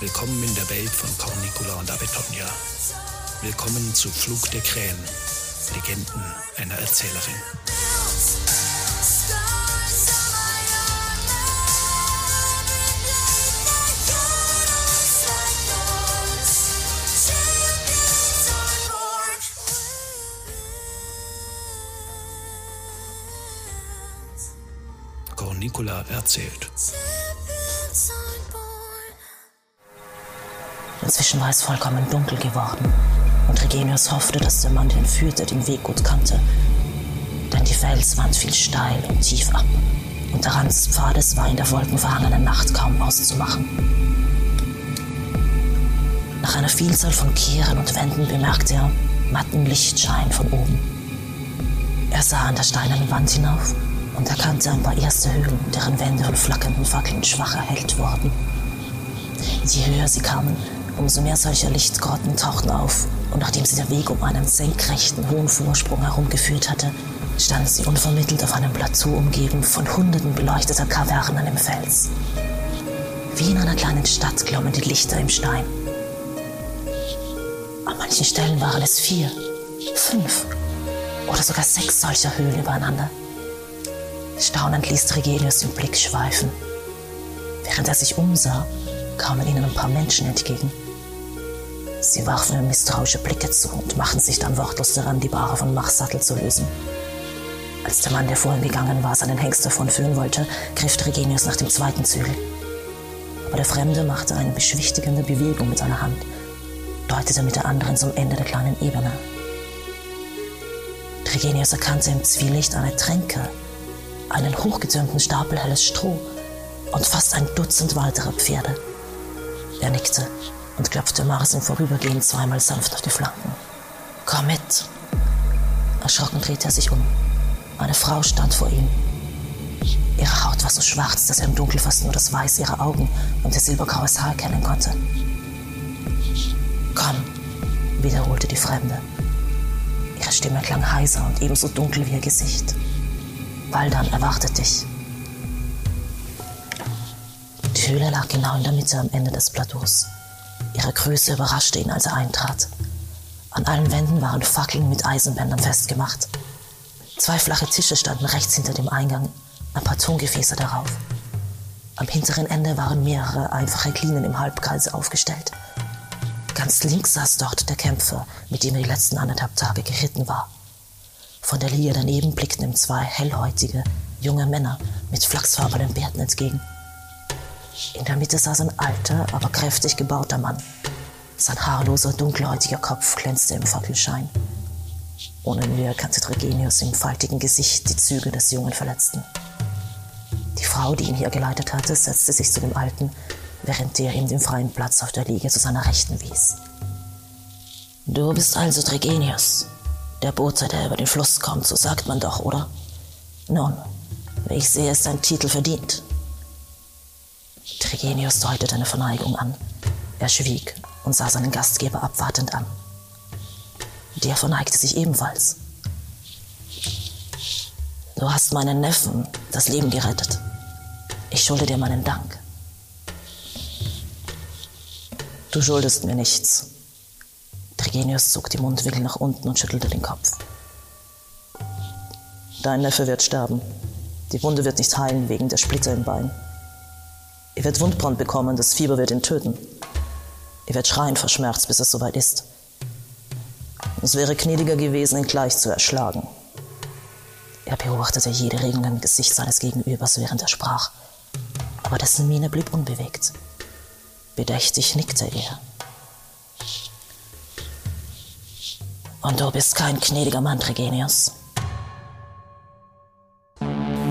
Willkommen in der Welt von Cornicula und Abetonia. Willkommen zu Flug der Krähen, Legenden einer Erzählerin. Cornicula erzählt. Inzwischen war es vollkommen dunkel geworden und Regenius hoffte, dass der Mann, den führte, den Weg gut kannte. Denn die Felswand fiel steil und tief ab und der Rand des Pfades war in der wolkenverhangenen Nacht kaum auszumachen. Nach einer Vielzahl von Kehren und Wänden bemerkte er matten Lichtschein von oben. Er sah an der steinernen Wand hinauf und erkannte ein paar erste Höhlen, deren Wände von flackernden Fackeln schwach erhellt wurden. Je höher sie kamen, umso mehr solcher Lichtgrotten tauchten auf, und nachdem sie der Weg um einen senkrechten, hohen Vorsprung herumgeführt hatte, standen sie unvermittelt auf einem Plateau umgeben von hunderten beleuchteter Kavernen im Fels. Wie in einer kleinen Stadt glommen die Lichter im Stein. An manchen Stellen waren es vier, fünf oder sogar sechs solcher Höhlen übereinander. Staunend ließ Trigelius den Blick schweifen. Während er sich umsah, kamen ihnen ein paar Menschen entgegen. Sie warfen ihm misstrauische Blicke zu und machten sich dann wortlos daran, die Bahre von Machs Sattel zu lösen. Als der Mann, der vorhin gegangen war, seinen Hengst davon führen wollte, griff Trigenius nach dem zweiten Zügel. Aber der Fremde machte eine beschwichtigende Bewegung mit seiner Hand, deutete mit der anderen zum Ende der kleinen Ebene. Trigenius erkannte im Zwielicht eine Tränke, einen hochgetürmten Stapel helles Stroh und fast ein Dutzend weitere Pferde. Er nickte und klopfte Mars im Vorübergehen zweimal sanft auf die Flanken. Komm mit! Erschrocken drehte er sich um. Eine Frau stand vor ihm. Ihre Haut war so schwarz, dass er im Dunkel fast nur das Weiß ihrer Augen und ihr silbergraues Haar erkennen konnte. Komm, wiederholte die Fremde. Ihre Stimme klang heiser und ebenso dunkel wie ihr Gesicht. Baldan erwartet dich. Die Höhle lag genau in der Mitte am Ende des Plateaus. Ihre Größe überraschte ihn, als er eintrat. An allen Wänden waren Fackeln mit Eisenbändern festgemacht. Zwei flache Tische standen rechts hinter dem Eingang, ein paar Tongefäße darauf. Am hinteren Ende waren mehrere einfache Glinen im Halbkreis aufgestellt. Ganz links saß dort der Kämpfer, mit dem er die letzten anderthalb Tage geritten war. Von der Liege daneben blickten ihm zwei hellhäutige, junge Männer mit flachsfarbenen Bärten entgegen. In der Mitte saß ein alter, aber kräftig gebauter Mann. Sein haarloser, dunkelhäutiger Kopf glänzte im Fackelschein. Ohne Mühe erkannte Tregenius im faltigen Gesicht die Züge des jungen Verletzten. Die Frau, die ihn hier geleitet hatte, setzte sich zu dem Alten, während der ihm den freien Platz auf der Liege zu seiner Rechten wies. Du bist also Tregenius, der Bote, der über den Fluss kommt, so sagt man doch, oder? Nun, ich sehe, ist dein Titel verdient. Trigenius deutete eine Verneigung an. Er schwieg und sah seinen Gastgeber abwartend an. Der verneigte sich ebenfalls. Du hast meinen Neffen das Leben gerettet. Ich schulde dir meinen Dank. Du schuldest mir nichts. Trigenius zog die Mundwinkel nach unten und schüttelte den Kopf. Dein Neffe wird sterben. Die Wunde wird nicht heilen wegen der Splitter im Bein. Er wird Wundbrand bekommen, das Fieber wird ihn töten. Er wird schreien vor Schmerz, bis es soweit ist. Es wäre gnädiger gewesen, ihn gleich zu erschlagen. Er beobachtete jede Regung im Gesicht seines Gegenübers, während er sprach, aber dessen Miene blieb unbewegt. Bedächtig nickte er. Und du bist kein gnädiger Mann, Tregenius.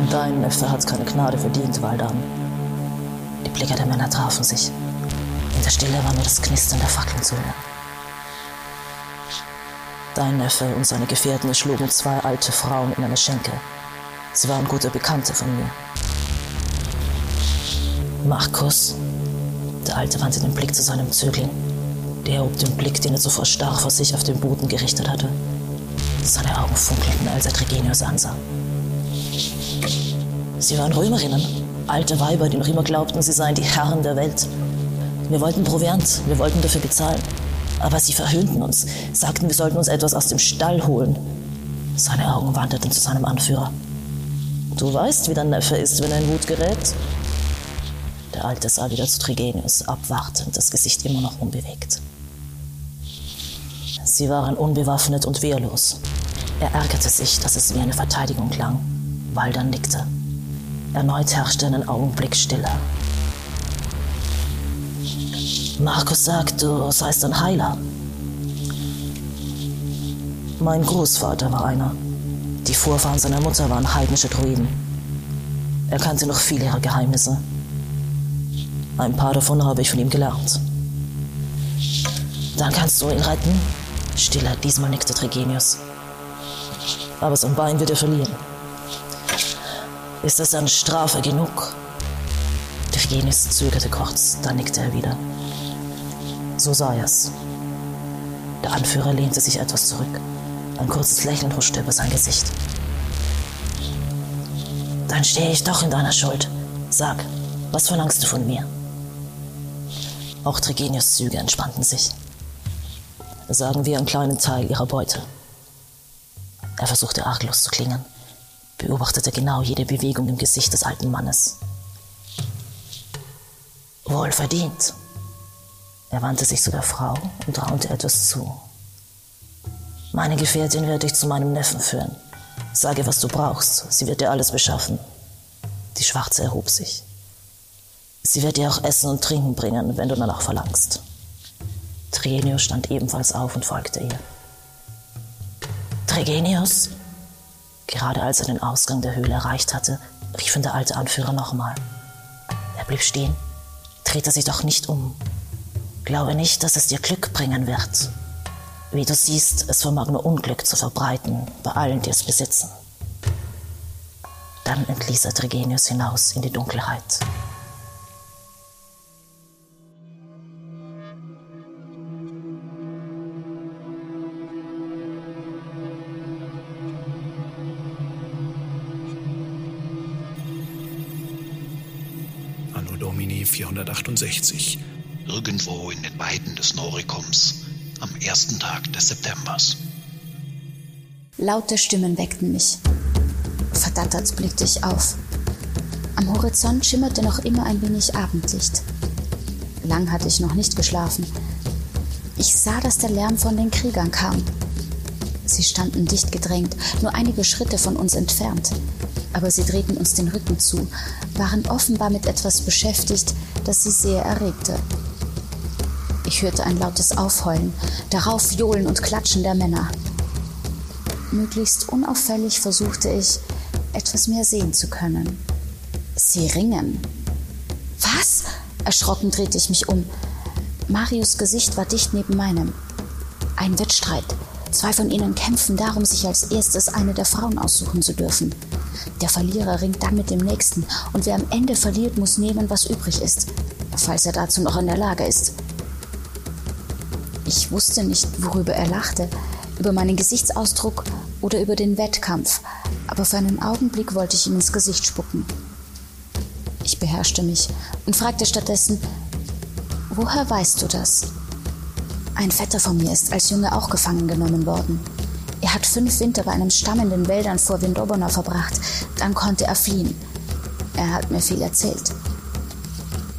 Dein Neffe hat keine Gnade verdient, Valdan. Die Blicke der Männer trafen sich. In der Stille war nur das Knistern der Fackeln zu hören. Dein Neffe und seine Gefährten schlugen zwei alte Frauen in eine Schenke. Sie waren gute Bekannte von mir. Markus, der Alte wandte den Blick zu seinem Zögling. Der hob den Blick, den er zuvor starr vor sich auf den Boden gerichtet hatte. Seine Augen funkelten, als er Tregenius ansah. Sie waren Römerinnen, alte Weiber, die noch immer glaubten, sie seien die Herren der Welt. Wir wollten Proviant, wir wollten dafür bezahlen. Aber sie verhöhnten uns, sagten, wir sollten uns etwas aus dem Stall holen. Seine Augen wanderten zu seinem Anführer. Du weißt, wie dein Neffe ist, wenn er in Wut gerät. Der Alte sah wieder zu Trigenius, abwartend, das Gesicht immer noch unbewegt. Sie waren unbewaffnet und wehrlos. Er ärgerte sich, dass es wie eine Verteidigung klang. Walder nickte. Erneut herrschte einen Augenblick Stille. Markus sagt, du seist ein Heiler. Mein Großvater war einer. Die Vorfahren seiner Mutter waren heidnische Druiden. Er kannte noch viele ihrer Geheimnisse. Ein paar davon habe ich von ihm gelernt. Dann kannst du ihn retten. Stiller, diesmal nickte Tregenius. Aber sein Bein wird er verlieren. Ist das dann Strafe genug? Tregenius zögerte kurz, dann nickte er wieder. So sah er es. Der Anführer lehnte sich etwas zurück. Ein kurzes Lächeln huschte über sein Gesicht. Dann stehe ich doch in deiner Schuld. Sag, was verlangst du von mir? Auch Tregenius Züge entspannten sich. Sagen wir einen kleinen Teil ihrer Beute. Er versuchte arglos zu klingen, beobachtete genau jede Bewegung im Gesicht des alten Mannes. Wohl verdient. Er wandte sich zu der Frau und raunte etwas zu. Meine Gefährtin wird dich zu meinem Neffen führen. Sage, was du brauchst. Sie wird dir alles beschaffen. Die Schwarze erhob sich. Sie wird dir auch Essen und Trinken bringen, wenn du danach verlangst. Trigenius stand ebenfalls auf und folgte ihr. Trigenius? Gerade als er den Ausgang der Höhle erreicht hatte, rief ihn der alte Anführer nochmal. Er blieb stehen, drehte sich doch nicht um. Glaube nicht, dass es dir Glück bringen wird. Wie du siehst, es vermag nur Unglück zu verbreiten bei allen, die es besitzen. Dann entließ er Trigenius hinaus in die Dunkelheit. Domini 468. Irgendwo in den Weiden des Norikums am ersten Tag des Septembers. Laute Stimmen weckten mich. Verdattert blickte ich auf. Am Horizont schimmerte noch immer ein wenig Abendlicht. Lang hatte ich noch nicht geschlafen. Ich sah, dass der Lärm von den Kriegern kam. Sie standen dicht gedrängt, nur einige Schritte von uns entfernt. Aber sie drehten uns den Rücken zu, waren offenbar mit etwas beschäftigt, das sie sehr erregte. Ich hörte ein lautes Aufheulen, darauf Johlen und Klatschen der Männer. Möglichst unauffällig versuchte ich, etwas mehr sehen zu können. Sie ringen. Was? Erschrocken drehte ich mich um. Marius Gesicht war dicht neben meinem. Ein Wettstreit. Zwei von ihnen kämpfen darum, sich als erstes eine der Frauen aussuchen zu dürfen. Der Verlierer ringt dann mit dem Nächsten und wer am Ende verliert, muss nehmen, was übrig ist, falls er dazu noch in der Lage ist. Ich wusste nicht, worüber er lachte, über meinen Gesichtsausdruck oder über den Wettkampf, aber für einen Augenblick wollte ich ihm ins Gesicht spucken. Ich beherrschte mich und fragte stattdessen, woher weißt du das? Ein Vetter von mir ist als Junge auch gefangen genommen worden. Er hat fünf Winter bei einem Stamm in den Wäldern vor Windobona verbracht. Dann konnte er fliehen. Er hat mir viel erzählt.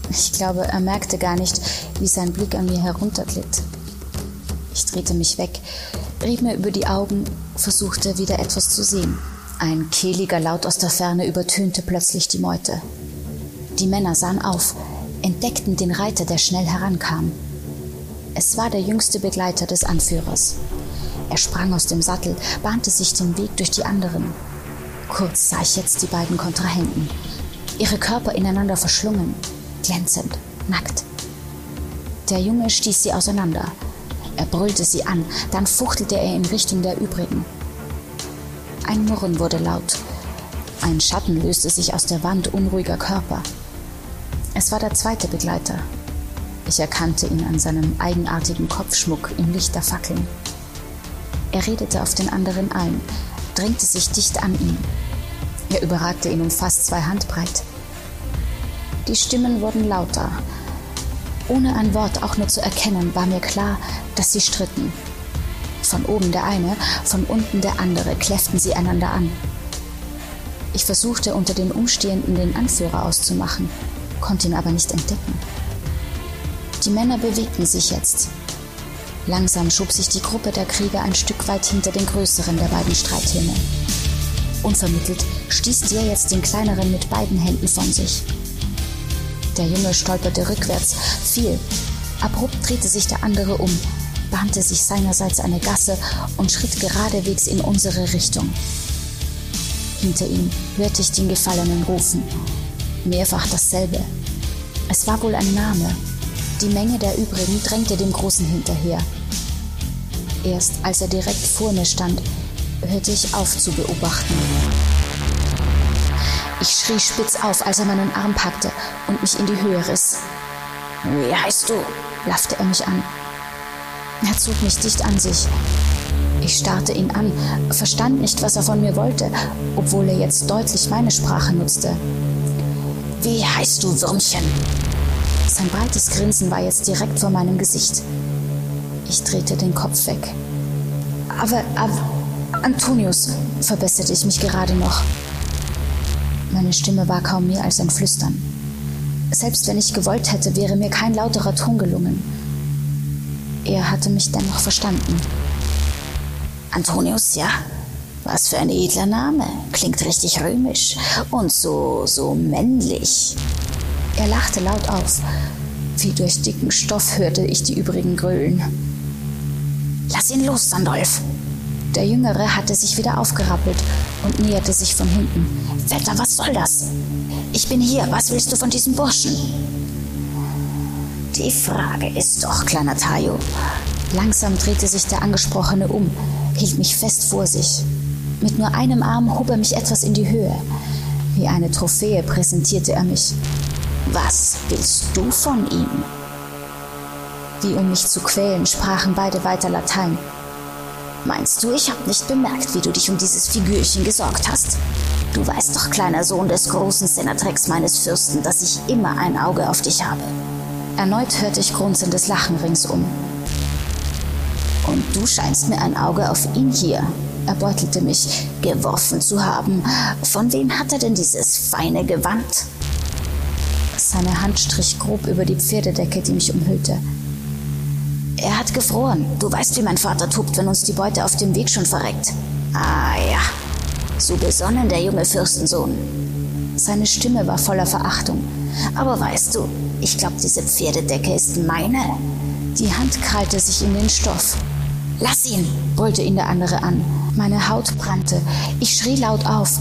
Ich glaube, er merkte gar nicht, wie sein Blick an mir herunterglitt. Ich drehte mich weg, rieb mir über die Augen, versuchte wieder etwas zu sehen. Ein kehliger Laut aus der Ferne übertönte plötzlich die Meute. Die Männer sahen auf, entdeckten den Reiter, der schnell herankam. Es war der jüngste Begleiter des Anführers. Er sprang aus dem Sattel, bahnte sich den Weg durch die anderen. Kurz sah ich jetzt die beiden Kontrahenten. Ihre Körper ineinander verschlungen, glänzend, nackt. Der Junge stieß sie auseinander. Er brüllte sie an, dann fuchtelte er in Richtung der übrigen. Ein Murren wurde laut. Ein Schatten löste sich aus der Wand unruhiger Körper. Es war der zweite Begleiter. Ich erkannte ihn an seinem eigenartigen Kopfschmuck im Licht der Fackeln. Er redete auf den anderen ein, drängte sich dicht an ihn. Er überragte ihn um fast zwei Handbreit. Die Stimmen wurden lauter. Ohne ein Wort auch nur zu erkennen, war mir klar, dass sie stritten. Von oben der eine, von unten der andere kläfften sie einander an. Ich versuchte unter den Umstehenden den Anführer auszumachen, konnte ihn aber nicht entdecken. Die Männer bewegten sich jetzt. Langsam schob sich die Gruppe der Krieger ein Stück weit hinter den größeren der beiden Streithähne. Unvermittelt stieß der jetzt den kleineren mit beiden Händen von sich. Der Junge stolperte rückwärts, fiel. Abrupt drehte sich der andere um, bahnte sich seinerseits eine Gasse und schritt geradewegs in unsere Richtung. Hinter ihm hörte ich den Gefallenen rufen. Mehrfach dasselbe. Es war wohl ein Name. Die Menge der übrigen drängte dem Großen hinterher. Erst als er direkt vor mir stand, hörte ich auf zu beobachten. Ich schrie spitz auf, als er meinen Arm packte und mich in die Höhe riss. Wie heißt du? blaffte er mich an. Er zog mich dicht an sich. Ich starrte ihn an, verstand nicht, was er von mir wollte, obwohl er jetzt deutlich meine Sprache nutzte. Wie heißt du, Würmchen? Sein breites Grinsen war jetzt direkt vor meinem Gesicht. Ich drehte den Kopf weg. Aber, aber, Antonius, verbesserte ich mich gerade noch. Meine Stimme war kaum mehr als ein Flüstern. Selbst wenn ich gewollt hätte, wäre mir kein lauterer Ton gelungen. Er hatte mich dennoch verstanden. Antonius, ja? Was für ein edler Name. Klingt richtig römisch und so, so männlich. Er lachte laut auf. Wie durch dicken Stoff hörte ich die übrigen grölen. Lass ihn los, Sandolf, der Jüngere hatte sich wieder aufgerappelt und näherte sich von hinten. Wetter, was soll das? Ich bin hier, was willst du von diesem Burschen? Die Frage ist doch, kleiner Tayo. Langsam drehte sich der Angesprochene um, hielt mich fest vor sich. Mit nur einem Arm hob er mich etwas in die Höhe. Wie eine Trophäe präsentierte er mich. Was willst du von ihm? Wie um mich zu quälen, sprachen beide weiter Latein. Meinst du, ich habe nicht bemerkt, wie du dich um dieses Figürchen gesorgt hast? Du weißt doch, kleiner Sohn des großen Senatrex meines Fürsten, dass ich immer ein Auge auf dich habe. Erneut hörte ich grunzendes Lachen ringsum. Und du scheinst mir ein Auge auf ihn hier, er beutelte mich, geworfen zu haben. Von wem hat er denn dieses feine Gewand? Seine Hand strich grob über die Pferdedecke, die mich umhüllte. Er hat gefroren. Du weißt, wie mein Vater tobt, wenn uns die Beute auf dem Weg schon verreckt. Ah ja, so besonnen der junge Fürstensohn. Seine Stimme war voller Verachtung. Aber weißt du, ich glaube, diese Pferdedecke ist meine. Die Hand krallte sich in den Stoff. Lass ihn, brüllte ihn der andere an. Meine Haut brannte. Ich schrie laut auf.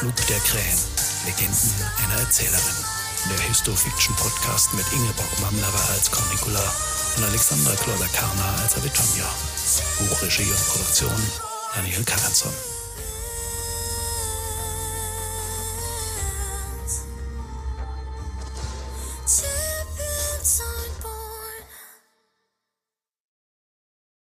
Krähen, Legenden einer Erzählerin. Der Histofiction-Podcast mit Ingeborg Mamlerer als Cornicula und Alexandra Kloder-Karner als Avitonia. Buchregie und Produktion Daniel Karenson.